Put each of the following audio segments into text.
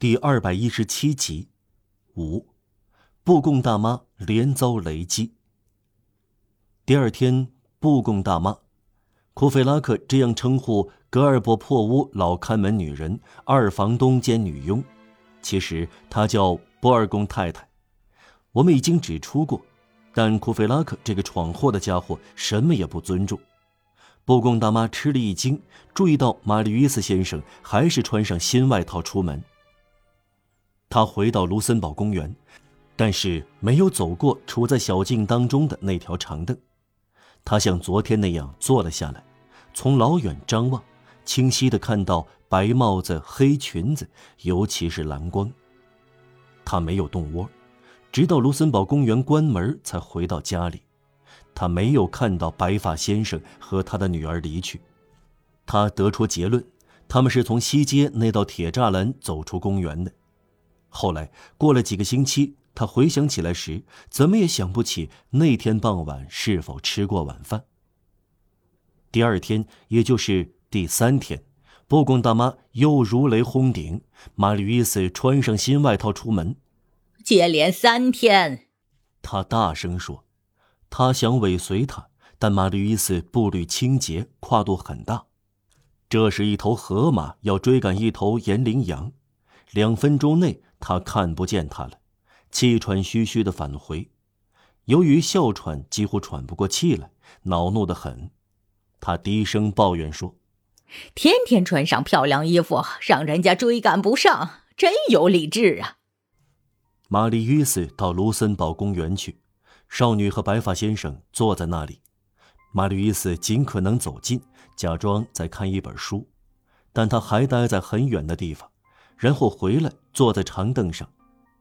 第二百一十七集，五，布贡大妈连遭雷击。第二天，布贡大妈，库菲拉克这样称呼格尔伯破屋老看门女人、二房东兼女佣，其实她叫波尔贡太太。我们已经指出过，但库菲拉克这个闯祸的家伙什么也不尊重。布贡大妈吃了一惊，注意到马里乌斯先生还是穿上新外套出门。他回到卢森堡公园，但是没有走过处在小径当中的那条长凳。他像昨天那样坐了下来，从老远张望，清晰的看到白帽子、黑裙子，尤其是蓝光。他没有动窝，直到卢森堡公园关门才回到家里。他没有看到白发先生和他的女儿离去，他得出结论，他们是从西街那道铁栅栏走出公园的。后来过了几个星期，他回想起来时，怎么也想不起那天傍晚是否吃过晚饭。第二天，也就是第三天，布贡大妈又如雷轰顶，玛丽伊斯穿上新外套出门。接连三天，他大声说。他想尾随他，但马吕伊斯步履轻捷，跨度很大。这是一头河马要追赶一头岩羚羊，两分钟内他看不见他了，气喘吁吁的返回。由于哮喘，几乎喘不过气来，恼怒的很。他低声抱怨说：“天天穿上漂亮衣服，让人家追赶不上，真有理智啊！”玛丽·约斯到卢森堡公园去。少女和白发先生坐在那里，玛丽·约斯尽可能走近，假装在看一本书，但他还待在很远的地方，然后回来坐在长凳上，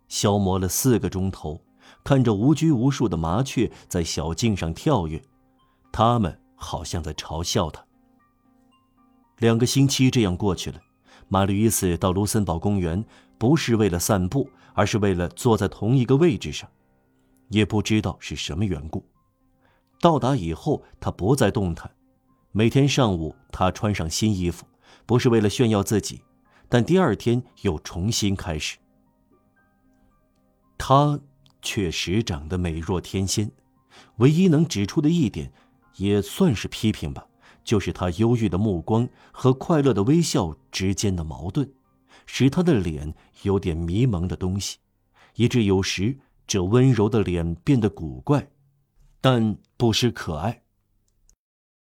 消磨了四个钟头，看着无拘无束的麻雀在小径上跳跃，他们好像在嘲笑他。两个星期这样过去了，马吕伊斯到卢森堡公园不是为了散步，而是为了坐在同一个位置上。也不知道是什么缘故，到达以后他不再动弹。每天上午他穿上新衣服，不是为了炫耀自己，但第二天又重新开始。他确实长得美若天仙，唯一能指出的一点，也算是批评吧，就是他忧郁的目光和快乐的微笑之间的矛盾，使他的脸有点迷蒙的东西，以致有时。这温柔的脸变得古怪，但不失可爱。